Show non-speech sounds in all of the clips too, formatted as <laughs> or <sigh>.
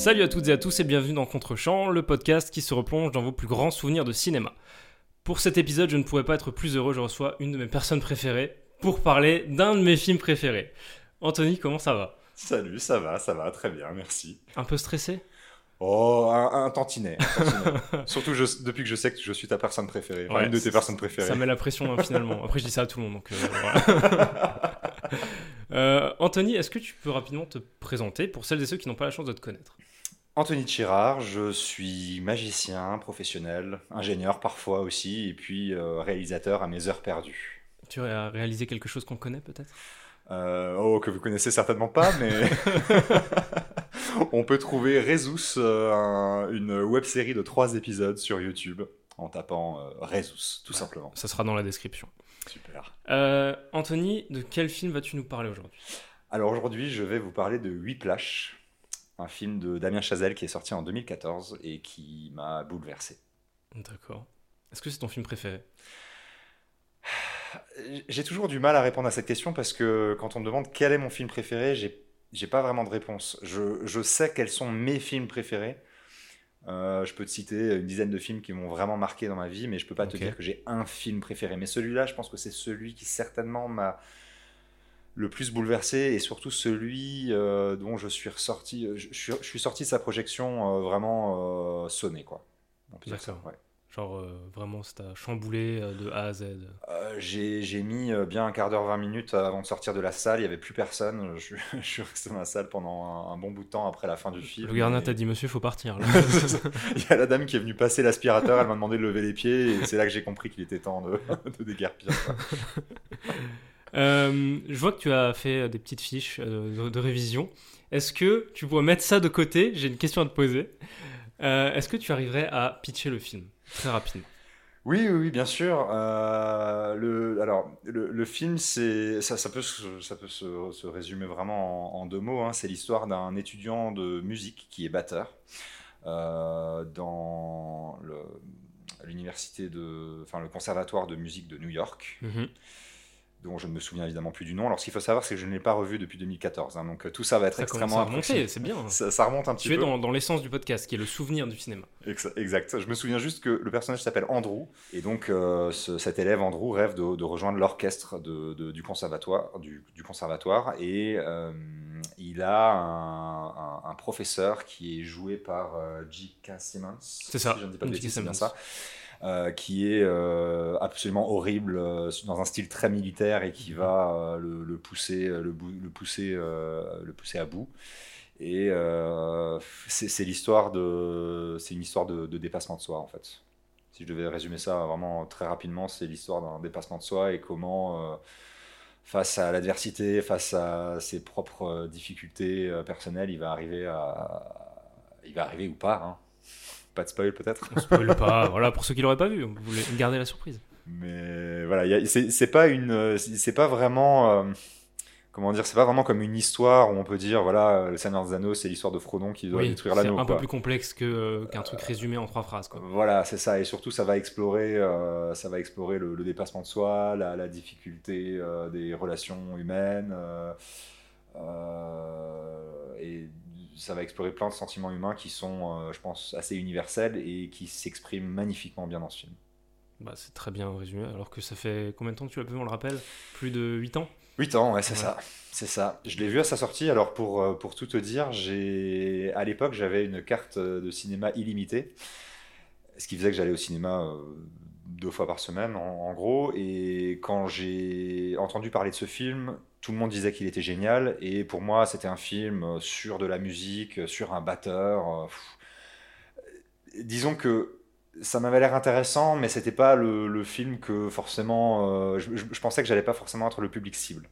Salut à toutes et à tous et bienvenue dans Contrechamp, le podcast qui se replonge dans vos plus grands souvenirs de cinéma. Pour cet épisode, je ne pourrais pas être plus heureux, je reçois une de mes personnes préférées pour parler d'un de mes films préférés. Anthony, comment ça va? Salut, ça va, ça va, très bien, merci. Un peu stressé? Oh, un, un tantinet. un tantinet. <laughs> Surtout je- depuis que je sais que je suis ta personne préférée, enfin, une de tes personnes préférées. Ça met la pression hein, finalement. <laughs> Après, je dis ça à tout le monde. Donc, euh, voilà. <laughs> Euh, Anthony, est-ce que tu peux rapidement te présenter pour celles et ceux qui n'ont pas la chance de te connaître? Anthony Chirard, je suis magicien, professionnel, ingénieur parfois aussi, et puis euh, réalisateur à mes heures perdues. Tu as réalisé quelque chose qu'on connaît peut-être? Euh, oh, que vous connaissez certainement pas, mais <laughs> <laughs> on peut trouver Rezus, euh, un- une web série de trois épisodes sur YouTube, en tapant Rezus, tout simplement. Ça sera dans la description. Super. Anthony, de quel film vas-tu nous parler aujourd'hui? Alors aujourd'hui, je vais vous parler de Whiplash, un film de Damien Chazelle qui est sorti en 2014 et qui m'a bouleversé. D'accord. Est-ce que c'est ton film préféré? J'ai toujours du mal à répondre à cette question parce que quand on me demande quel est mon film préféré, j'ai j'ai pas vraiment de réponse. Je, je sais quels sont mes films préférés. Euh, je peux te citer une dizaine de films qui m'ont vraiment marqué dans ma vie, mais je peux pas te dire que j'ai un film préféré. Mais celui-là, je pense que c'est celui qui certainement m'a le plus bouleversé et surtout celui euh, dont je suis ressorti. Je, je suis, je suis sorti de sa projection euh, vraiment euh, sonné, quoi. D'accord. ouais. Genre vraiment, ça t'a chamboulé de A à Z. J'ai mis bien un quart d'heure, 20 minutes avant de sortir de la salle. Il n'y avait plus personne. Je, <laughs> je suis resté dans la salle pendant un, un bon bout de temps après la fin du film. Le gardien Et t'a dit Monsieur, faut partir. là. <laughs> Il y a la dame qui est venue passer l'aspirateur. Elle m'a demandé de lever les pieds. Et c'est là que j'ai compris qu'il était temps de, <laughs> de déguerpir. Euh, je vois que tu as fait euh, des petites fiches euh, de, de révision. Est-ce que tu pourrais mettre ça de côté? J'ai une question à te poser. Euh, Est-ce que tu arriverais à pitcher le film? Très rapidement Oui, oui, oui, bien sûr. Euh, le, alors, le, le film, c'est, ça, ça peut, se, ça peut se, se résumer vraiment en, en deux mots. hein. C'est l'histoire d'un étudiant de musique qui est batteur euh, dans le- l'université de, enfin, le conservatoire de musique de New York, Mhm. Dont je ne me souviens évidemment plus du nom. Alors, ce qu'il faut savoir, c'est que je ne l'ai pas revu depuis 2014. hein. donc, euh, tout ça va être Ça extrêmement approximé. c'est bien. <laughs> Ça, ça remonte un petit Tu es peu. dans, dans l'essence du podcast, qui est le souvenir du cinéma. Ex- Exact. Je me souviens juste que le personnage s'appelle Andrew. Et donc, euh, ce- cet élève, Andrew, rêve de, de rejoindre l'orchestre de- de- du, conservatoire, du, du conservatoire. Et euh, il a un, un- un professeur qui est joué par euh, J.K. Simmons. C'est ça, Si je ne dis pas de bêtises, c'est bien ça. Euh, qui est euh, absolument horrible, euh, dans un style très militaire et qui va euh, le, le pousser, le, pousser, le pousser à bout. Et c'est l'histoire de, c'est une histoire de, de dépassement de soi en fait. Si je devais résumer ça vraiment très rapidement, c'est l'histoire d'un dépassement de soi et comment, face à l'adversité, face à ses propres difficultés personnelles, il va arriver à, il va arriver ou pas. hein. Pas de spoil peut-être. On spoil pas, <laughs> voilà, pour ceux qui l'auraient pas vu, vous voulez garder la surprise. Mais voilà, c'est c'est pas une, c'est pas vraiment, euh, comment dire, c'est pas vraiment comme une histoire où on peut dire, voilà, le Seigneur des Anneaux, c'est l'histoire de Frodon qui doit Oui, détruire c'est l'anneau. un peu plus complexe euh, qu'un truc résumé en trois phrases. Quoi. Voilà, c'est ça. Et surtout, ça va explorer, euh, ça va explorer le, le dépassement de soi, la, la difficulté des relations humaines, et ça va explorer plein de sentiments humains qui sont, euh, je pense, assez universels et qui s'expriment magnifiquement bien dans ce film. Bah, c'est très bien résumé, alors que ça fait combien de temps que tu l'as vu, on le rappelle? Plus de 8 ans? 8 ans, ouais, c'est Ouais. ça. C'est ça. Je l'ai vu à sa sortie. Alors, pour, euh, pour tout te dire, j'ai à l'époque, j'avais une carte de cinéma illimitée. Ce qui faisait que j'allais au cinéma euh, deux fois par semaine, en, en gros. Et quand j'ai entendu parler de ce film, tout le monde disait qu'il était génial. Et pour moi, c'était un film euh, sur de la musique, euh, sur un batteur. euh, pff. Disons que ça m'avait l'air intéressant, mais c'était pas le, le film que forcément. euh, je, je- je pensais que j'allais pas forcément être le public cible.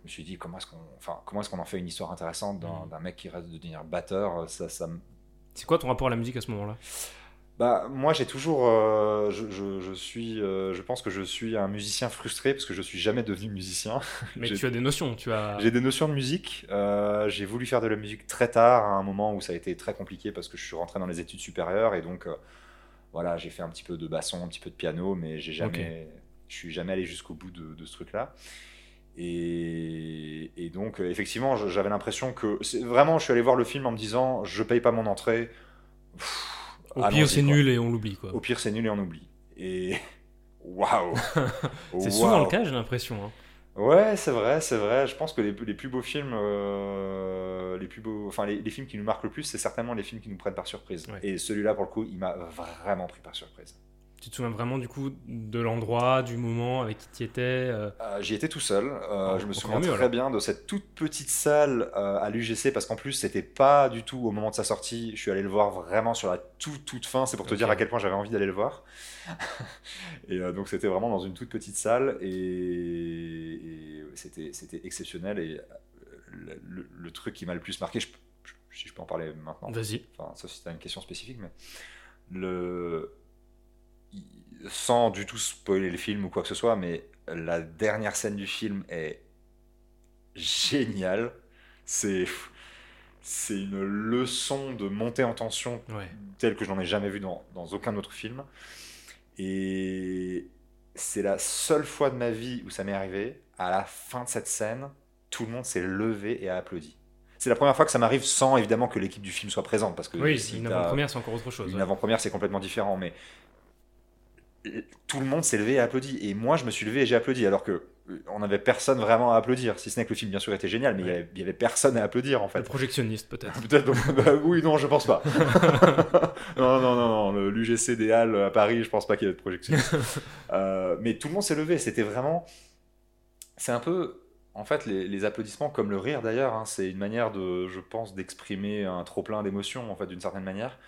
Je me suis dit comment est-ce qu'on, enfin, comment est-ce qu'on en fait une histoire intéressante d'un d'un mec qui reste de devenir batteur. Ça, C'est quoi ton rapport à la musique à ce moment-là? Bah, moi, j'ai toujours, euh, je, je- je suis, euh, je pense que je suis un musicien frustré parce que je suis jamais devenu musicien. <laughs> Mais tu as des notions, tu as... J'ai des notions de musique. euh, j'ai voulu faire de la musique très tard, à un moment où ça a été très compliqué parce que je suis rentré dans les études supérieures et donc voilà, j'ai fait un petit peu de basson, un petit peu de piano, mais j'ai jamais, je suis jamais allé jusqu'au bout de, de ce truc-là. Et, et donc, effectivement, j'avais l'impression que. Vraiment, je suis allé voir le film en me disant je paye pas mon entrée. Pff, Au pire, c'est nul et on l'oublie, quoi. Au pire, c'est nul et on oublie. Et. <laughs> Waouh! <laughs> C'est souvent le cas, j'ai l'impression. hein. Ouais, c'est vrai, c'est vrai. Je pense que les, les plus beaux films, euh, les plus beaux, enfin les, les films qui nous marquent le plus, c'est certainement les films qui nous prennent par surprise. Ouais. Et celui-là, pour le coup, il m'a vraiment pris par surprise. Tu te souviens vraiment, du coup, de l'endroit, du moment, avec qui tu étais euh, Euh, J'y étais tout seul. Euh, Oh, je me souviens mieux, très alors. bien de cette toute petite salle à l'UGC parce qu'en plus, c'était pas du tout au moment de sa sortie. Je suis allé le voir vraiment sur la toute toute fin. C'est pour te dire à quel point j'avais envie d'aller le voir. <laughs> et donc, c'était vraiment dans une toute petite salle et, et c'était c'était exceptionnel. Et le, le- le truc qui m'a le plus marqué, je- je- si je peux en parler maintenant, Vas-y. enfin, sauf si tu as une question spécifique, mais le... sans du tout spoiler le film ou quoi que ce soit, mais la dernière scène du film est géniale. C'est c'est une leçon de montée en tension Ouais. telle que je n'en ai jamais vu dans, dans aucun autre film. Et c'est la seule fois de ma vie où ça m'est arrivé. À la fin de cette scène, tout le monde s'est levé et a applaudi. C'est la première fois que ça m'arrive sans évidemment que l'équipe du film soit présente. Parce que Oui, si une avant-première, c'est encore autre chose. une ouais. avant-première, c'est complètement différent, mais tout le monde s'est levé et a applaudi. Et moi, je me suis levé et j'ai applaudi, alors que euh, on n'avait personne vraiment à applaudir. Si ce n'est que le film, bien sûr, était génial, mais il y Ouais. avait- avait personne à applaudir, en Le fait. projectionniste, peut-être. <laughs> Peut-être. bah, oui, non, je pense pas. <laughs> non, non, non, non. le- L'UGC des Halles à Paris, je pense pas qu'il y ait de projection. <laughs> Euh, mais tout le monde s'est levé. C'était vraiment. C'est un peu. En fait, les, les applaudissements, comme le rire d'ailleurs, hein, c'est une manière de, je pense, d'exprimer un trop plein d'émotions, en fait, d'une certaine manière.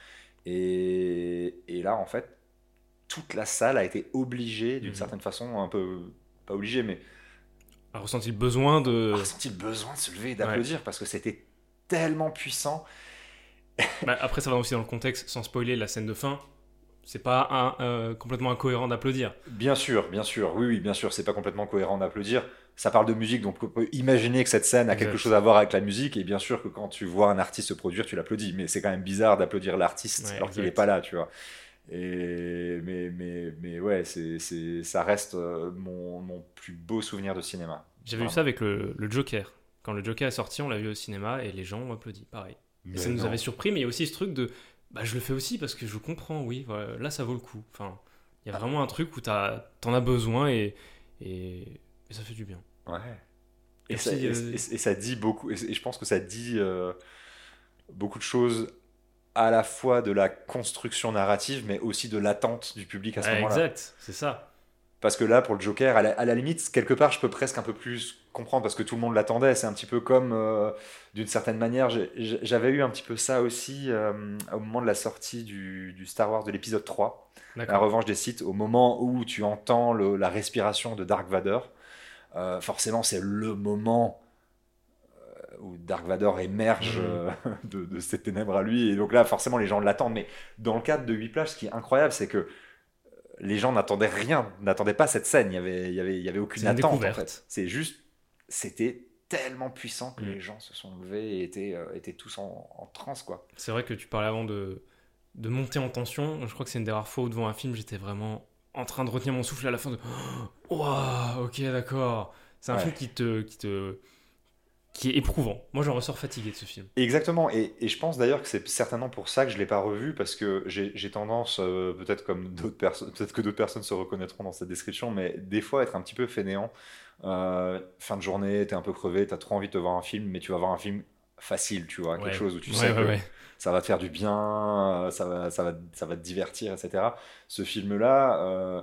Et, et là, en fait, toute la salle a été obligée, d'une Mhm. certaine façon, un peu. Pas obligée, mais A ressenti le besoin de. a ressenti le besoin de se lever et d'applaudir parce que c'était tellement puissant. <laughs> Bah, après, ça va aussi dans le contexte, sans spoiler la scène de fin. C'est pas un, euh, complètement incohérent d'applaudir. Bien sûr, bien sûr, oui, oui, bien sûr, c'est pas complètement cohérent d'applaudir. Ça parle de musique, donc on peut imaginer que cette scène a quelque chose à voir avec la musique, et bien sûr que quand tu vois un artiste se produire, tu l'applaudis, mais c'est quand même bizarre d'applaudir l'artiste Ouais, alors qu'il n'est pas là, tu vois. Et, mais, mais, mais ouais, c'est, c'est, ça reste euh, mon, mon plus beau souvenir de cinéma. J'avais vu ça avec le, le Joker. Quand le Joker est sorti, on l'a vu au cinéma et les gens ont applaudi, pareil. Et ça nous avait surpris, mais il y a aussi ce truc de. Bah, je le fais aussi parce que je comprends, oui, voilà, là ça vaut le coup. Enfin, il y a Ah. vraiment un truc où t'as- t'en as besoin et, et, et ça fait du bien. Ouais. Et Et, ça, euh, ça dit beaucoup, et, et je pense que ça dit euh, beaucoup de choses à la fois de la construction narrative, mais aussi de l'attente du public à ce moment-là. exact, c'est ça. Parce que là, pour le Joker, à la, à la limite, quelque part, je peux presque un peu plus comprendre parce que tout le monde l'attendait. C'est un petit peu comme, euh, d'une certaine manière, j'avais eu un petit peu ça aussi euh, au moment de la sortie du, du Star Wars de l'épisode 3, La. Revanche des Sith, au moment où tu entends le- la respiration de Dark Vador. euh, forcément, c'est le moment où Dark Vador émerge Mhm. euh, <laughs> de, de ses ténèbres à lui. Et donc là, forcément, les gens l'attendent. Mais dans le cadre de Whiplash, ce qui est incroyable, c'est que les gens n'attendaient rien, n'attendaient pas cette scène. Il y avait, il y avait, il y avait aucune attente. En fait. C'est juste, c'était tellement puissant que Mm. les gens se sont levés et étaient, euh, étaient tous en, en transe, quoi. C'est vrai que tu parlais avant de, de monter en tension. Je crois que c'est une des rares fois où devant un film, j'étais vraiment en train de retenir mon souffle à la fin de <gasps> Waouh, ok, d'accord. C'est un Ouais. film qui te, qui te. Qui est éprouvant. Moi, j'en ressors fatigué de ce film. Exactement, et, et je pense d'ailleurs que c'est certainement pour ça que je l'ai pas revu, parce que j'ai tendance, euh, peut-être comme d'autres personnes, peut-être que d'autres personnes se reconnaîtront dans cette description, mais des fois être un petit peu fainéant. Euh, fin de journée, t'es un peu crevé, t'as trop envie de te voir un film, mais tu vas voir un film facile, tu vois, quelque chose où tu Ouais, sais ouais, que ça va te faire du bien, euh, ça va, ça va, ça va te divertir, etc. Ce film-là, euh,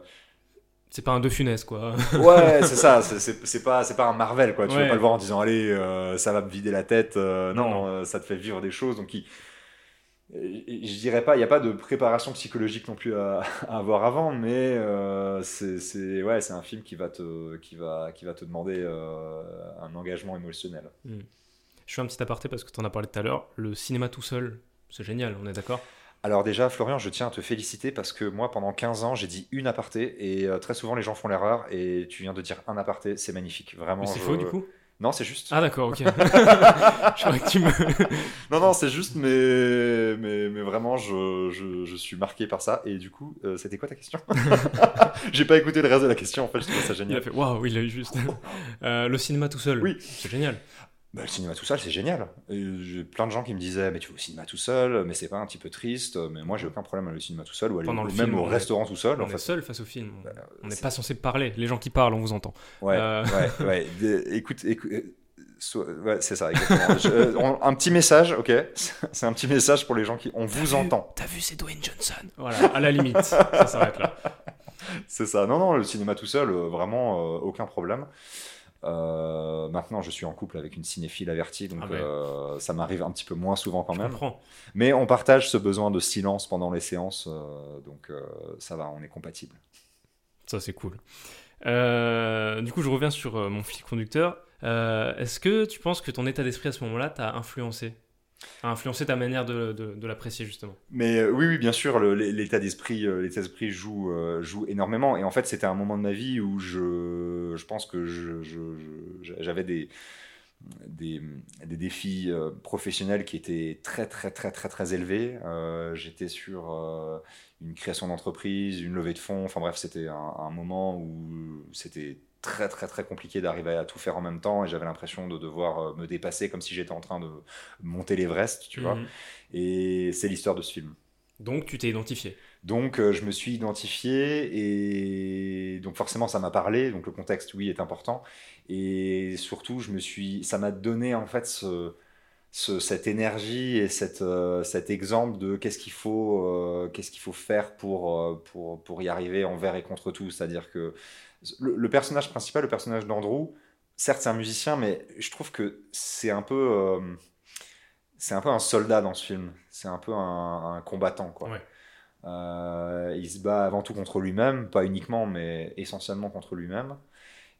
C'est pas un De Funès, quoi. <laughs> ouais, c'est ça, c'est- pas, c'est pas un Marvel, quoi. Tu Ouais. vas pas le voir en disant, allez, euh, ça va me vider la tête. euh, non, euh, ça te fait vivre des choses. Donc, il- je dirais pas, il n'y a pas de préparation psychologique non plus à, à avoir avant, mais c'est ouais, c'est un film qui va te, qui va, qui va te demander un engagement émotionnel. Je fais un petit aparté parce que tu en as parlé tout à l'heure. Le cinéma tout seul, c'est génial, on est d'accord? Alors déjà, Florian, je tiens à te féliciter parce que moi, pendant 15 ans, j'ai dit une aparté et euh, très souvent les gens font l'erreur et tu viens de dire un aparté, c'est magnifique. Vraiment, c'est je- faux, du coup Non, c'est juste. Ah d'accord, ok. <laughs> je que tu me... non, non, c'est juste, mais, mais, mais vraiment, je, je, je, suis marqué par ça. Et du coup, euh, c'était quoi ta question? <laughs> J'ai pas écouté le reste de la question, en fait, je trouve ça génial. Il a fait, waouh, il a eu juste. <laughs> Euh, le cinéma tout seul. Oui. C'est génial. Bah, le cinéma tout seul, c'est génial. J'ai plein de gens qui me disaient, mais tu vas au cinéma tout seul, mais c'est pas un petit peu triste. Mais moi, j'ai aucun problème avec le cinéma tout seul ou aller Pendant le même film, au est- restaurant tout seul. On en est fait. seul face au film. Bah, on n'est pas censé parler. Les gens qui parlent, on vous entend. Ouais, Euh. ouais, ouais. <laughs> Écoute, écoute, euh, so- ouais, c'est ça, exactement. Je- euh, on- un petit message, ok? <laughs> C'est un petit message pour les gens qui. On vous vu entend. T'as vu, c'est Dwayne Johnson. Voilà, à la limite. ça s'arrête là. <laughs> C'est ça. Non, non, le cinéma tout seul, vraiment, euh, aucun problème. Euh, maintenant, je suis en couple avec une cinéphile avertie, donc Ah ouais. euh, ça m'arrive un petit peu moins souvent quand Je même. comprends. Mais on partage ce besoin de silence pendant les séances, euh, donc ça va, on est compatibles. Ça, c'est cool. Du coup, je reviens sur mon fil conducteur. Est-ce que tu penses que ton état d'esprit à ce moment-là t'a influencé? A influencé ta manière de, de- l'apprécier, justement Mais euh, oui, oui, bien sûr, l'état d'esprit, euh, l'état d'esprit joue, euh, joue énormément. Et en fait, c'était un moment de ma vie où je, je pense que j'avais des, des, défis professionnels qui étaient très, très, très, très, très élevés. J'étais sur une création d'entreprise, une levée de fonds. Enfin bref, c'était un, un moment où c'était très, très, très compliqué d'arriver à tout faire en même temps. Et j'avais l'impression de devoir euh, me dépasser comme si j'étais en train de monter l'Everest, tu vois. Mhm. Et c'est l'histoire de ce film. Donc, tu t'es identifié. Donc euh, je me suis identifié et donc forcément ça m'a parlé. Donc le contexte oui est important et surtout je me suis, ça m'a donné en fait ce, ce- cette énergie et cette, euh, cet exemple de qu'est-ce qu'il faut, euh, qu'est-ce qu'il faut faire pour, euh, pour, pour y arriver envers et contre tout. C'est-à-dire que le, le personnage principal, le personnage d'Andrew, certes c'est un musicien, mais je trouve que c'est un peu, c'est un peu un soldat dans ce film. C'est un peu un, un combattant quoi. Ouais. Euh, il se bat avant tout contre lui-même, pas uniquement, mais essentiellement contre lui-même.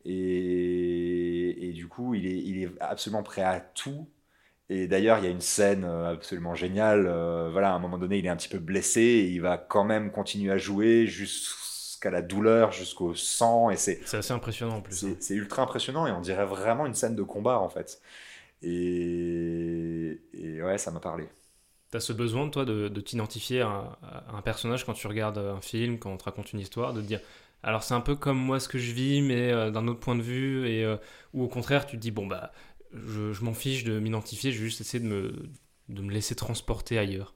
Et, et du coup, il est, il est absolument prêt à tout. Et d'ailleurs, il y a une scène euh, absolument géniale. euh, voilà, à un moment donné, il est un petit peu blessé et il va quand même continuer à jouer jusqu'à la douleur, jusqu'au sang. Et c'est assez impressionnant en plus. hein. c'est c'est ultra impressionnant et on dirait vraiment une scène de combat en fait. Et, et ouais, ça m'a parlé. T'as ce besoin, toi, de, de t'identifier à, à un personnage quand tu regardes un film, quand on te raconte une histoire, de te dire alors c'est un peu comme moi ce que je vis, mais euh, d'un autre point de vue, et, euh, ou au contraire, tu te dis bon, bah, je, je m'en fiche de m'identifier, je vais juste essayer de me, de me laisser transporter ailleurs.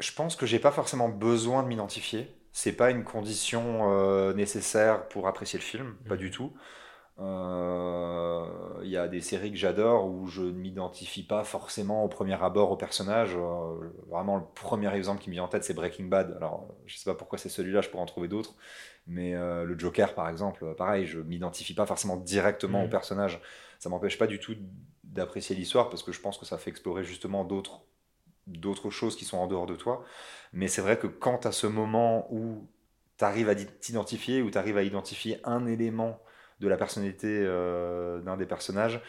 Je pense que j'ai pas forcément besoin de m'identifier. C'est pas une condition euh, nécessaire pour apprécier le film, pas Mhm. du tout. Euh, Il y a des séries que j'adore où je ne m'identifie pas forcément au premier abord au personnage. Euh, vraiment, le premier exemple qui me vient en tête, c'est Breaking Bad. Alors, je sais pas pourquoi c'est celui-là, je pourrais en trouver d'autres. Mais euh, le Joker, par exemple, euh, pareil, je m'identifie pas forcément directement au personnage. Ça m'empêche pas du tout d'apprécier l'histoire parce que je pense que ça fait explorer justement d'autres d'autres choses qui sont en dehors de toi. Mais c'est vrai que quand as ce moment où tu arrives à t'identifier, où tu arrives à identifier un élément de la personnalité euh, d'un des personnages,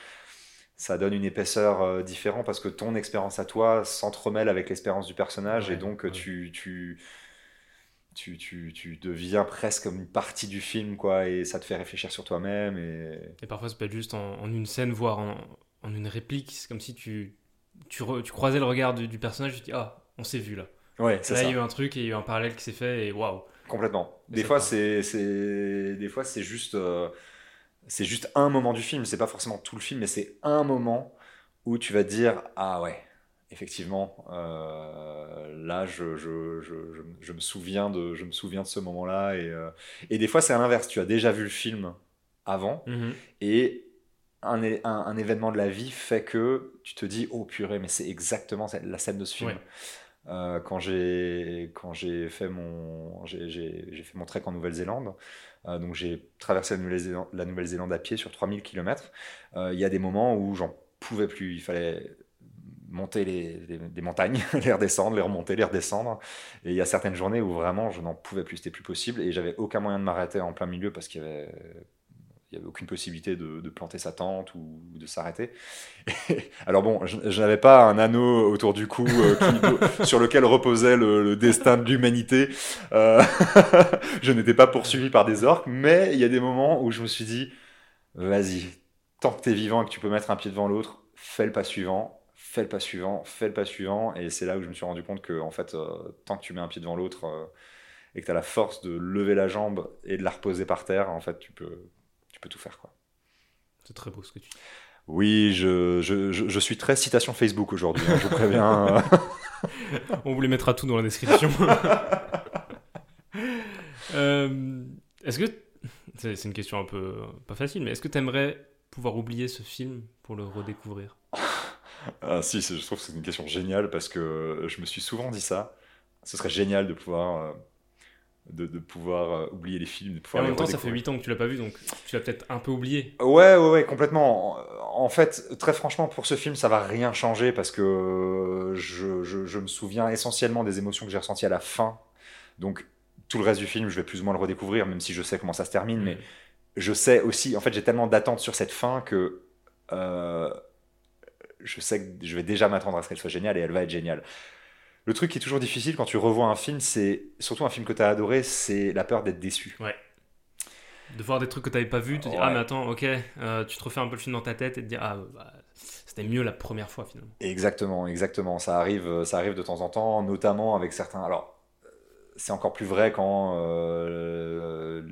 ça donne une épaisseur euh, différente parce que ton expérience à toi s'entremêle avec l'expérience du personnage Ouais, et donc ouais. tu, tu, tu, tu, tu deviens presque comme une partie du film quoi et ça te fait réfléchir sur toi-même et Et parfois, ça peut être juste en, en une scène, voire en, en une réplique. C'est comme si tu, tu, re- tu croisais le regard du, du personnage, tu te dis ah, on s'est vu là. ouais c'est Là, ça il y a eu un truc et il y a eu un parallèle qui s'est fait, et waouh. Complètement. Des fois, c'est, c'est, des fois, c'est juste, euh, c'est juste un moment du film. C'est pas forcément tout le film, mais c'est un moment où tu vas te dire, ah ouais, effectivement, euh, là, je, je, je, me souviens de, je me souviens de ce moment-là. Et, euh, et des fois, c'est à l'inverse. Tu as déjà vu le film avant Mhm. et un, un, un événement de la vie fait que tu te dis, oh purée, mais c'est exactement la scène de ce film. Euh, quand j'ai quand j'ai fait mon j'ai fait mon trek en Nouvelle-Zélande donc j'ai traversé la Nouvelle-Zélande la Nouvelle-Zélande à pied sur 3000 km il y a des moments où j'en pouvais plus il fallait monter les, montagnes <laughs> les redescendre les remonter les redescendre et il y a certaines journées où vraiment je n'en pouvais plus c'était plus possible et j'avais aucun moyen de m'arrêter en plein milieu parce qu'il y avait il y avait aucune possibilité de, planter sa tente ou de s'arrêter. <laughs> Alors bon, je, n'avais pas un anneau autour du cou euh, <laughs> sur lequel reposait le, le destin de l'humanité. Euh, je n'étais pas poursuivi par des orques, mais il y a des moments où je me suis dit, vas-y, tant que tu es vivant et que tu peux mettre un pied devant l'autre, fais le pas suivant, fais le pas suivant, fais le pas suivant. Et c'est là où je me suis rendu compte que, en fait, euh, tant que tu mets un pied devant l'autre euh, et que tu as la force de lever la jambe et de la reposer par terre, en fait, tu peux, tu peux tout faire. quoi. C'est très beau ce que tu dis. Oui, je, je, je, suis très citation Facebook aujourd'hui, hein, je vous préviens. <laughs> On vous les mettra tout dans la description. <laughs> Euh, est-ce que. C'est une question un peu. pas facile, mais est-ce que tu aimerais pouvoir oublier ce film pour le redécouvrir? <laughs> ah, Si, je trouve que c'est une question géniale parce que je me suis souvent dit ça. Ce serait génial de pouvoir. Euh, de, de, pouvoir euh, oublier les films. De pouvoir en même temps, ça fait 8 ans que tu l'as pas vu, donc tu l'as peut-être un peu oublié. Ouais, ouais, ouais, complètement. En fait, très franchement, pour ce film, ça va rien changer parce que je, je, je me souviens essentiellement des émotions que j'ai ressenties à la fin. Donc, tout le reste du film, je vais plus ou moins le redécouvrir, même si je sais comment ça se termine. Mais mm. je sais aussi, en fait, j'ai tellement d'attentes sur cette fin que euh, je sais que je vais déjà m'attendre à ce qu'elle soit géniale et elle va être géniale. Le truc qui est toujours difficile quand tu revois un film, c'est surtout un film que tu as adoré, c'est la peur d'être déçu. Ouais. De voir des trucs que tu n'avais pas vus, te dire ah mais attends, ok, euh, tu te refais un peu le film dans ta tête et te dire ah bah, c'était mieux la première fois finalement. Exactement, exactement. Ça arrive, ça arrive de temps en temps, notamment avec certains. Alors c'est encore plus vrai quand euh,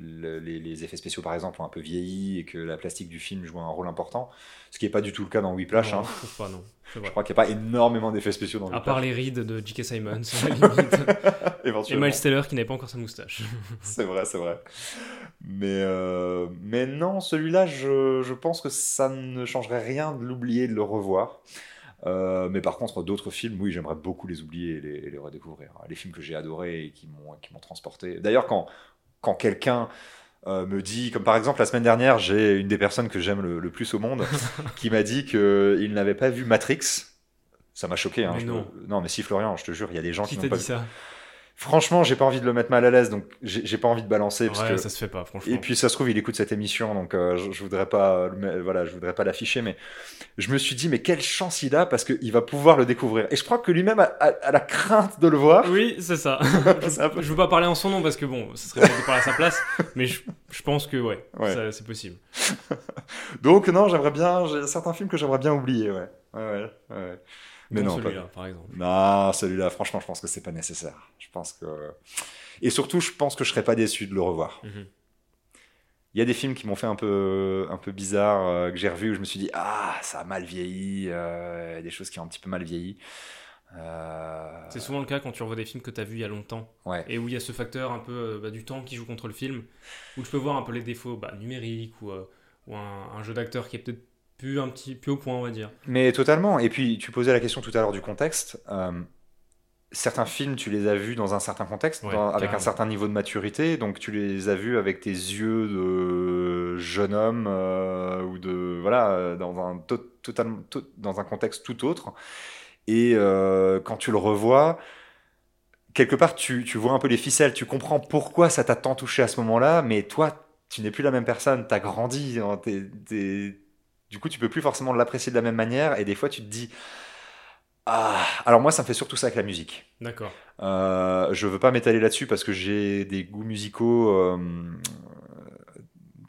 les, effets spéciaux, par exemple, ont un peu vieilli et que la plastique du film joue un rôle important. Ce qui n'est pas du tout le cas dans Whiplash. Non, hein. je, pas, non. je crois qu'il n'y a pas énormément d'effets spéciaux dans Whiplash. À part les rides de J.K. Simons, <laughs> Et Miles Taylor qui n'avait pas encore sa moustache. <laughs> c'est vrai, c'est vrai. Mais, euh, mais non, celui-là, je, je pense que ça ne changerait rien de l'oublier, de le revoir. Euh, mais par contre, d'autres films, oui, j'aimerais beaucoup les oublier et les, redécouvrir. Les films que j'ai adorés et qui m'ont transporté. D'ailleurs, quand, quand quelqu'un euh, me dit, comme par exemple la semaine dernière, j'ai une des personnes que j'aime le, plus au monde <laughs> qui m'a dit qu'il n'avait pas vu Matrix. Ça m'a choqué. Hein, non. non. mais si Florian, je te jure, il y a des gens qui, qui n'ont pas dit ça? Franchement, j'ai pas envie de le mettre mal à l'aise, donc j'ai pas envie de balancer. Parce ouais, que... ça se fait pas, franchement. Et puis ça se trouve, il écoute cette émission, donc euh, je, voudrais pas, voilà, je voudrais pas l'afficher, mais je me suis dit, mais quelle chance il a parce qu'il va pouvoir le découvrir. Et je crois que lui-même a, la crainte de le voir. Oui, c'est <laughs> ça. je, veux pas parler en son nom parce que bon, ce serait de parler à sa place, mais je, pense que ouais, c'est possible. <laughs> donc non, j'aimerais bien, j'ai certains films que j'aimerais bien oublier, ouais, ouais, ouais. Mais non, celui-là, par exemple. Non, celui-là, franchement, je pense que c'est pas nécessaire. Je pense que. Et surtout, je pense que je serais pas déçu de le revoir. Mhm. Il y a des films qui m'ont fait un peu, un peu bizarre, euh, que j'ai revu, où je me suis dit, ah, ça a mal vieilli, euh, des choses qui ont un petit peu mal vieilli. Euh, c'est souvent le cas quand tu revois des films que tu as vus il y a longtemps. Ouais. Et où il y a ce facteur un peu bah, du temps qui joue contre le film, où tu peux voir un peu les défauts bah, numériques ou, ou un, un, jeu d'acteur qui est peut-être plus, un petit, plus au point, on va dire. Mais totalement. Et puis, tu posais la question tout à l'heure du contexte. Euh, certains films, tu les as vus dans un certain contexte, avec un certain niveau de maturité. Donc, tu les as vus avec tes yeux de jeune homme euh, ou de. Voilà, dans un, totalement, dans un contexte tout autre. Et euh, quand tu le revois, quelque part, tu, tu, vois un peu les ficelles, tu comprends pourquoi ça t'a tant touché à ce moment-là, mais toi, tu n'es plus la même personne, tu as grandi, t'es du coup, tu peux plus forcément l'apprécier de la même manière. Et des fois, tu te dis. Ah, alors moi, ça me fait surtout ça avec la musique. D'accord. Euh, je veux pas m'étaler là-dessus parce que j'ai des goûts musicaux euh,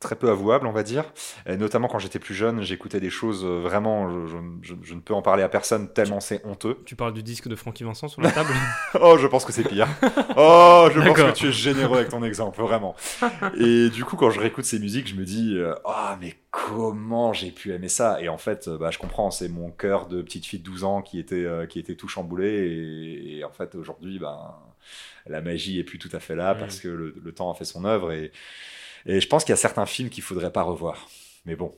très peu avouable, on va dire. Et notamment quand j'étais plus jeune, j'écoutais des choses euh, vraiment, je, ne peux en parler à personne tellement c'est honteux. Tu parles du disque de Francky Vincent sur la table <laughs> Oh, je pense que c'est pire. Oh, je pense que tu es généreux avec ton exemple, vraiment. Et du coup, quand je réécoute ces musiques, je me dis, ah, oh, mais comment j'ai pu aimer ça? Et en fait, bah, je comprends, c'est mon cœur de petite fille de 12 ans qui était, euh, qui était tout chamboulé. Et, en fait, aujourd'hui, ben, la magie est plus tout à fait là parce que le, le temps a fait son œuvre et et je pense qu'il y a certains films qu'il faudrait pas revoir. Mais bon.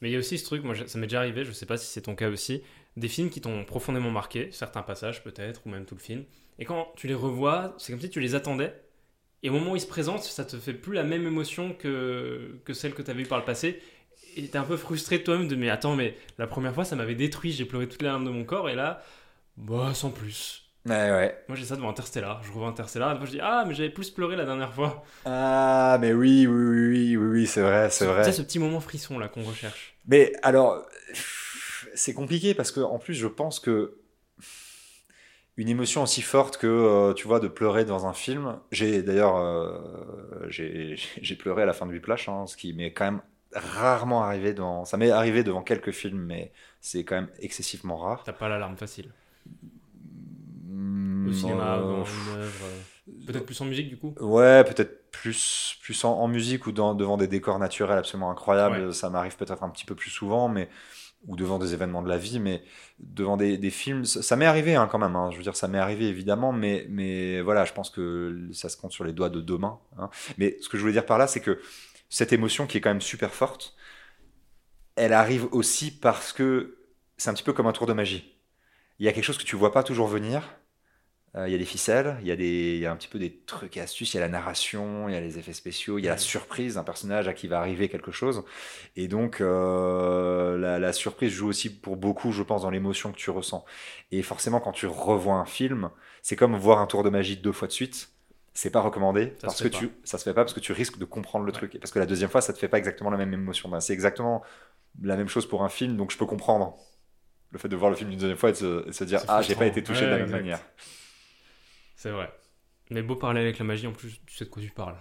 Mais il y a aussi ce truc, moi ça m'est déjà arrivé, je sais pas si c'est ton cas aussi, des films qui t'ont profondément marqué, certains passages peut-être, ou même tout le film. Et quand tu les revois, c'est comme si tu les attendais. Et au moment où ils se présentent, ça te fait plus la même émotion que, que celle que tu avais eue par le passé. Et t'es un peu frustré toi-même de mais attends, mais la première fois ça m'avait détruit, j'ai pleuré toutes les larmes de mon corps, et là, bah sans plus. Ouais, ouais. Moi j'ai ça devant Interstellar. Je revois Interstellar et je dis Ah, mais j'avais plus pleuré la dernière fois. Ah, mais oui, oui, oui, oui, oui, oui c'est vrai, c'est vrai. C'est ce petit moment frisson là qu'on recherche. Mais alors, c'est compliqué parce que en plus je pense que une émotion aussi forte que euh, tu vois de pleurer dans un film. J'ai d'ailleurs euh, j'ai pleuré à la fin de Whiplash, hein, ce qui m'est quand même rarement arrivé dans. Ça m'est arrivé devant quelques films, mais c'est quand même excessivement rare. T'as pas l'alarme facile Au cinéma, euh, devant une œuvre. euh, Peut-être plus en musique du coup? Ouais, peut-être plus, plus en, en musique ou dans, devant des décors naturels absolument incroyables. Ouais. Ça m'arrive peut-être un petit peu plus souvent, mais ou devant des événements de la vie, mais devant des, des films, ça, ça m'est arrivé hein, quand même. hein. Je veux dire, ça m'est arrivé évidemment, mais, mais voilà, je pense que ça se compte sur les doigts de deux mains. hein. Mais ce que je voulais dire par là, c'est que cette émotion qui est quand même super forte, elle arrive aussi parce que c'est un petit peu comme un tour de magie. Il y a quelque chose que tu vois pas toujours venir. Euh, Il y a des ficelles, il y a, des, il y a un petit peu des trucs et astuces, il y a la narration, il y a les effets spéciaux, il y a la surprise d'un personnage à qui va arriver quelque chose. Et donc, euh, la, la surprise joue aussi pour beaucoup, je pense, dans l'émotion que tu ressens. Et forcément, quand tu revois un film, c'est comme voir un tour de magie deux fois de suite. C'est pas recommandé Ça parce que fait tu, ça se fait pas parce que tu risques de comprendre le Ouais. truc. Et parce que la deuxième fois, ça te fait pas exactement la même émotion. Ben, c'est exactement la même chose pour un film, donc je peux comprendre le fait de voir le film une deuxième fois et de se, et de se dire ah j'ai pas été touché Ouais, de la même exact. manière. C'est vrai. Mais beau parler avec la magie, en plus, tu sais de quoi tu parles.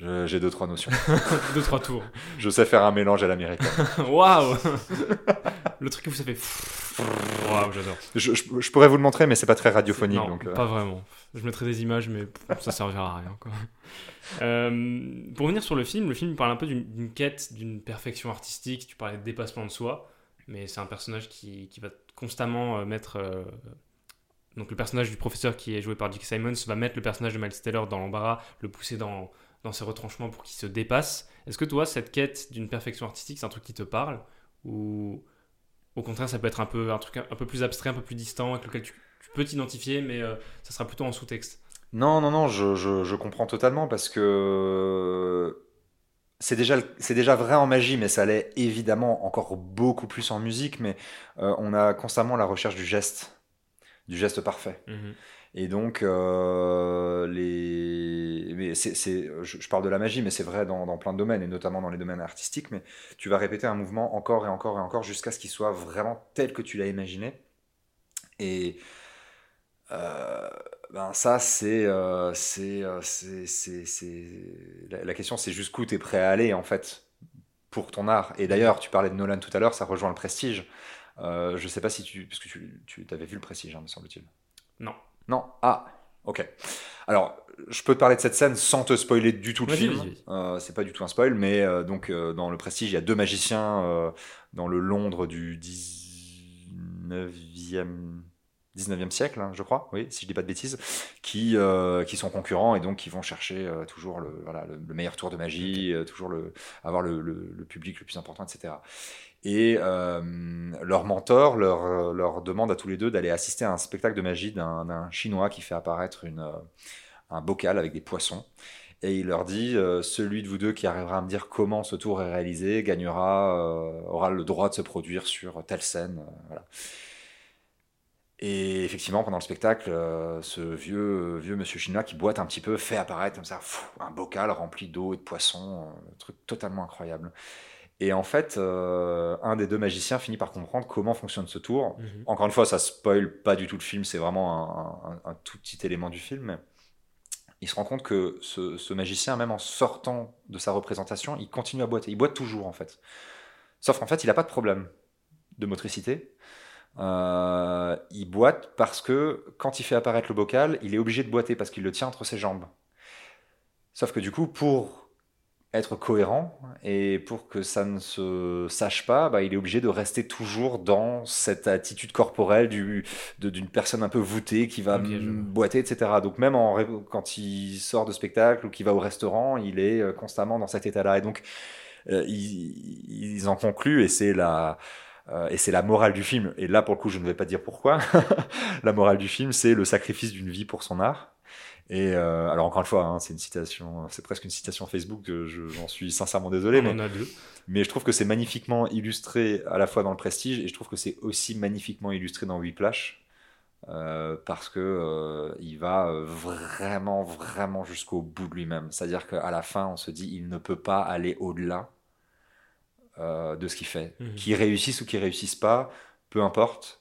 J'ai deux trois notions. <laughs> Deux, trois tours. Je sais faire un mélange à l'américaine. <laughs> Waouh <laughs> Le truc que vous savez. Waouh, j'adore. je, je- je pourrais vous le montrer, mais c'est pas très radiophonique. Non, donc, euh, pas vraiment. Je mettrai des images, mais ça servira à rien. Quoi. Euh, pour revenir sur le film, le film parle un peu d'une quête, d'une perfection artistique. Tu parlais de dépassement de soi, mais c'est un personnage qui, qui va constamment euh, mettre. euh, donc le personnage du professeur qui est joué par J.K. Simons va mettre le personnage de Miles Taylor dans l'embarras, le pousser dans, dans ses retranchements pour qu'il se dépasse. Est-ce que toi, cette quête d'une perfection artistique, c'est un truc qui te parle? Ou au contraire, ça peut être un peu, un truc un, peu plus abstrait, un peu plus distant, avec lequel tu, peux t'identifier, mais euh, ça sera plutôt en sous-texte? Non, non, non, je, je- comprends totalement parce que c'est déjà, c'est déjà vrai en magie, mais ça l'est évidemment encore beaucoup plus en musique. Mais euh, on a constamment la recherche du geste, du geste parfait. Et donc, euh, les... mais c'est, c'est- je, je parle de la magie, mais c'est vrai dans, dans plein de domaines, et notamment dans les domaines artistiques. Mais tu vas répéter un mouvement encore et encore et encore jusqu'à ce qu'il soit vraiment tel que tu l'as imaginé. Et euh, ben ça, c'est, euh, euh, La, la question, c'est jusqu'où tu es prêt à aller, en fait, pour ton art. Et d'ailleurs, tu parlais de Nolan tout à l'heure, ça rejoint le prestige. Euh, je sais pas si tu... Parce que tu, tu avais vu le prestige, hein, me semble-t-il. Non. Non Ah, ok. Alors, je peux te parler de cette scène sans te spoiler du tout le film. vas-y. Euh, c'est pas du tout un spoil, mais euh, donc euh, dans le Prestige, il y a deux magiciens dans le Londres du 19e, 19e siècle, hein, je crois, oui, si je dis pas de bêtises, qui, euh, qui sont concurrents et donc qui vont chercher euh, toujours le, voilà, le, le meilleur tour de magie, euh, toujours le, avoir le- le public le plus important, etc. Et euh, leur mentor leur, euh, leur demande à tous les deux d'aller assister à un spectacle de magie d'un Chinois qui fait apparaître une, euh, un bocal avec des poissons. Et il leur dit celui de vous deux qui arrivera à me dire comment ce tour est réalisé gagnera, aura le droit de se produire sur telle scène. voilà. Et effectivement, pendant le spectacle, ce vieux, vieux monsieur chinois qui boite un petit peu fait apparaître un bocal rempli d'eau et de poissons, un truc totalement incroyable. Et en fait, euh, un des deux magiciens finit par comprendre comment fonctionne ce tour. Mhm. Encore une fois, ça spoil pas du tout le film, c'est vraiment un, un- un tout petit élément du film. mais il se rend compte que ce, ce magicien, même en sortant de sa représentation, il continue à boiter. Il boite toujours, en fait. Sauf qu'en fait, il n'a pas de problème de motricité. Euh, il boite parce que quand il fait apparaître le bocal, il est obligé de boiter parce qu'il le tient entre ses jambes. Sauf que du coup, pour être cohérent et pour que ça ne se sache pas, bah, il est obligé de rester toujours dans cette attitude corporelle du, d'une personne un peu voûtée qui va boiter, etc. Donc même en, quand il sort de spectacle ou qu'il va au restaurant, il est euh, constamment dans cet état-là. Et donc, euh, ils, ils en concluent, et c'est la... euh, et c'est la morale du film. Et là, pour le coup, je ne vais pas dire pourquoi. <laughs> la morale du film, c'est le sacrifice d'une vie pour son art. Et euh, alors encore une fois, hein, c'est une citation, c'est presque une citation Facebook. que je- J'en suis sincèrement désolé, mais mais je trouve que c'est magnifiquement illustré à la fois dans le Prestige et je trouve que c'est aussi magnifiquement illustré dans Whiplash euh, parce que euh, il va euh, vraiment, vraiment jusqu'au bout de lui-même. C'est-à-dire qu'à la fin, on se dit il ne peut pas aller au-delà euh, de ce qu'il fait. Mhm. Qu'il réussisse ou qu'il réussisse pas, peu importe,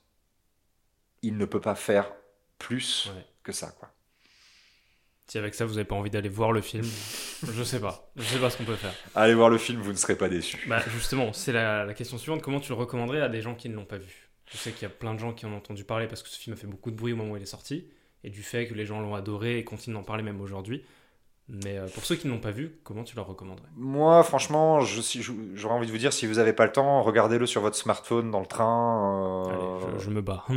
il ne peut pas faire plus Ouais. que ça. Quoi. Si avec ça vous n'avez pas envie d'aller voir le film, je sais pas. Je sais pas ce qu'on peut faire. Allez voir le film, vous ne serez pas déçus. Bah justement, c'est la, la question suivante. Comment tu le recommanderais à des gens qui ne l'ont pas vu? Je sais qu'il y a plein de gens qui en ont entendu parler parce que ce film a fait beaucoup de bruit au moment où il est sorti et du fait que les gens l'ont adoré et continuent d'en parler même aujourd'hui. Mais euh, pour ceux qui ne l'ont pas vu, comment tu leur recommanderais? Moi, franchement, si- j'aurais envie de vous dire, si vous n'avez pas le temps, regardez-le sur votre smartphone dans le train. euh, Allez, je, je me bats. <laughs>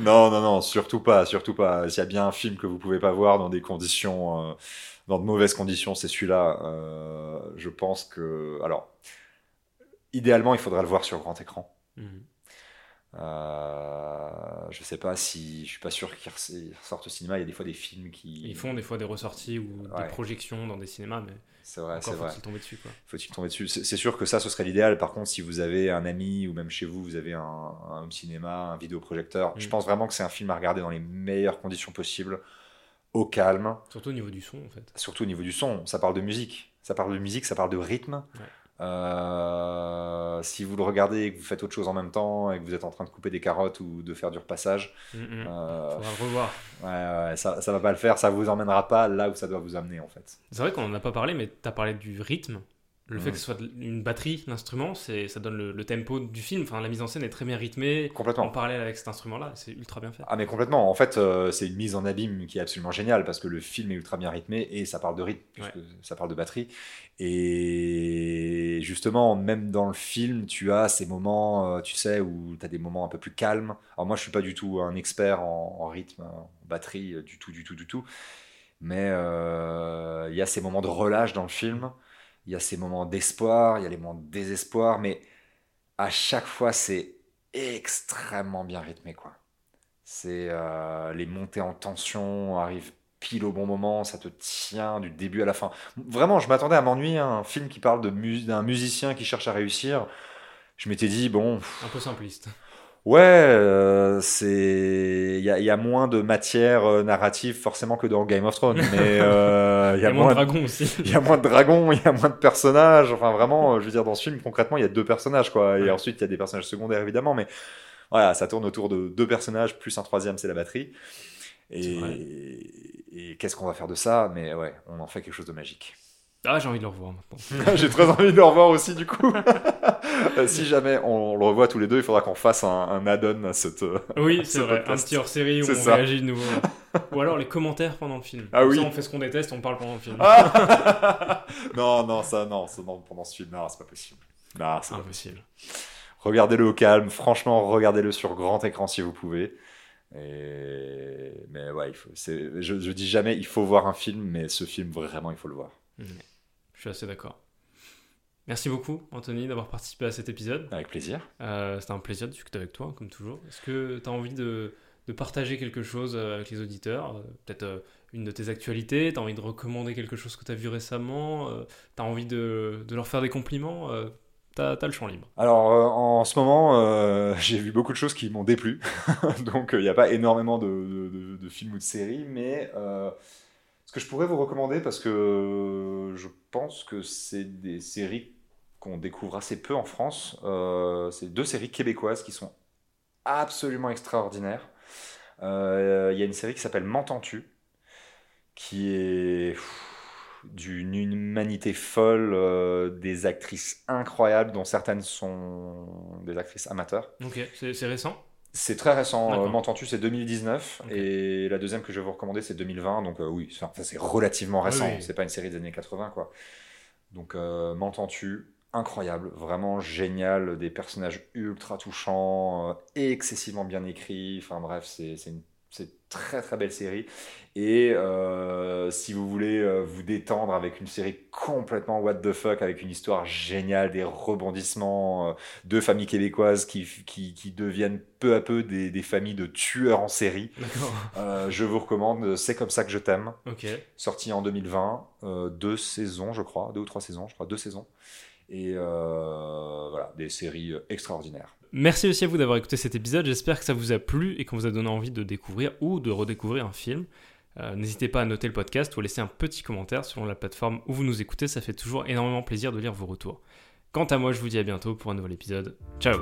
non, non, non, surtout pas, surtout pas. S'il y a bien un film que vous pouvez pas voir dans des conditions, euh, dans de mauvaises conditions, c'est celui-là. Euh, je pense que, alors, idéalement, il faudrait le voir sur grand écran. Mhm. Euh, je sais pas si, je suis pas sûr qu'ils res- ils ressortent au cinéma. Il y a des fois des films qui. Ils font des fois des ressorties ou Ouais. des projections dans des cinémas, mais C'est vrai, c'est vrai. faut-il tomber dessus. Quoi. faut-il tomber dessus C'est sûr que ça, ce serait l'idéal. Par contre, si vous avez un ami ou même chez vous, vous avez un, un home cinéma, un vidéoprojecteur, Mm. je pense vraiment que c'est un film à regarder dans les meilleures conditions possibles, au calme, Surtout au niveau du son en fait. surtout au niveau du son. Ça parle de musique, ça parle de musique, ça parle de rythme. Ouais. Euh, si vous le regardez et que vous faites autre chose en même temps et que vous êtes en train de couper des carottes ou de faire du repassage, euh, Faudra le revoir. ouais, ouais, ça, ça va pas le faire, ça vous emmènera pas là où ça doit vous amener en fait. C'est vrai qu'on en a pas parlé, mais tu as parlé du rythme. Le fait que ce soit une batterie, l'instrument, c'est ça donne le, le tempo du film. Enfin, la mise en scène est très bien rythmée. En Complètement. parallèle avec cet instrument-là, c'est ultra bien fait. Ah mais complètement. En fait, euh, c'est une mise en abîme qui est absolument géniale parce que le film est ultra bien rythmé et ça parle de rythme puisque ça parle de batterie. Et justement, même dans le film, tu as ces moments, euh, tu sais, où tu as des moments un peu plus calmes. Alors moi, je suis pas du tout un expert en, en rythme, en batterie, euh, du tout, du tout, du tout. Mais euh, il y a ces moments de relâche dans le film. Il y a ces moments d'espoir, il y a les moments de désespoir, mais à chaque fois, c'est extrêmement bien rythmé, quoi. C'est euh, les montées en tension arrivent pile au bon moment, ça te tient du début à la fin. Vraiment, je m'attendais à m'ennuyer, hein, un film qui parle d'un musicien qui cherche à réussir. Je m'étais dit, bon, Un peu simpliste. Ouais, euh, c'est. Il y a, il y a moins de matière euh, narrative forcément que dans Game of Thrones, <laughs> mais euh, Il y a moins de dragons aussi. <laughs> il y a moins de dragons, il y a moins de personnages. Enfin, vraiment, euh, je veux dire, dans ce film, concrètement, il y a deux personnages, quoi. Et Ouais. ensuite, il y a des personnages secondaires, évidemment. Mais voilà, ça tourne autour de deux personnages, plus un troisième, c'est la batterie. Et qu'est-ce qu'on va faire de ça? Mais ouais, on en fait quelque chose de magique. Ah, j'ai envie de le revoir maintenant. <laughs> J'ai très envie de le revoir aussi, du coup. <laughs> Euh, si jamais on le revoit tous les deux, il faudra qu'on fasse un, un add-on à cette. euh, Oui, <laughs> Ce c'est vrai. Un podcast. petit hors-série où on ça. réagit de nouveau. Ou alors les commentaires pendant le film. Ah Comme oui. Ça, on fait ce qu'on déteste, on parle pendant le film. Ah non, non, ça, non, ça, non, pendant ce film, non, c'est pas possible. Non, c'est Impossible. Regardez-le au calme, franchement, regardez-le sur grand écran si vous pouvez. Et... Mais ouais, il faut, je, je dis jamais il faut voir un film, mais ce film, vraiment, il faut le voir. Suis assez d'accord. Merci beaucoup, Anthony, d'avoir participé à cet épisode. Avec plaisir. Euh, C'était un plaisir de discuter avec toi, comme toujours. Est-ce que tu as envie de, de partager quelque chose euh, avec les auditeurs Euh, Peut-être une de tes actualités? Tu as envie de recommander quelque chose que tu as vu récemment Tu as envie de, de leur faire des compliments T'as as le champ libre. Alors, euh, en ce moment, euh, <laughs> j'ai vu beaucoup de choses qui m'ont déplu. <laughs> Donc, il n'y a pas énormément de, de- de- de films ou de séries, mais ce que je pourrais vous recommander, parce que je pense que c'est des séries qu'on découvre assez peu en France, euh, c'est deux séries québécoises qui sont absolument extraordinaires. Euh, Il y a une série qui s'appelle M'entends-tu, qui est d'une humanité folle, euh, des actrices incroyables, dont certaines sont des actrices amateurs. Ok, c'est récent? C'est très récent, euh, M'entends-tu, c'est 2019, Ok. et la deuxième que je vais vous recommander, c'est 2020, donc euh, oui, ça, ça, c'est relativement récent, Oui, c'est pas une série des années 80, quoi. Donc, euh, M'entends-tu, incroyable, vraiment génial, des personnages ultra touchants, euh, excessivement bien écrits, enfin bref, c'est une c'est une très très belle série. Et euh, si vous voulez euh, vous détendre avec une série complètement what the fuck, avec une histoire géniale, des rebondissements, euh, deux familles québécoises qui, qui, qui deviennent peu à peu des, des familles de tueurs en série, euh, je vous recommande C'est comme ça que je t'aime, Ok. sorti en 2020, euh, deux saisons je crois, deux ou trois saisons, je crois, deux saisons. Et euh, voilà, des séries euh, extraordinaires. Merci aussi à vous d'avoir écouté cet épisode. J'espère que ça vous a plu et qu'on vous a donné envie de découvrir ou de redécouvrir un film. Euh, N'hésitez pas à noter le podcast ou à laisser un petit commentaire selon la plateforme où vous nous écoutez. Ça fait toujours énormément plaisir de lire vos retours. Quant à moi, je vous dis à bientôt pour un nouvel épisode. Ciao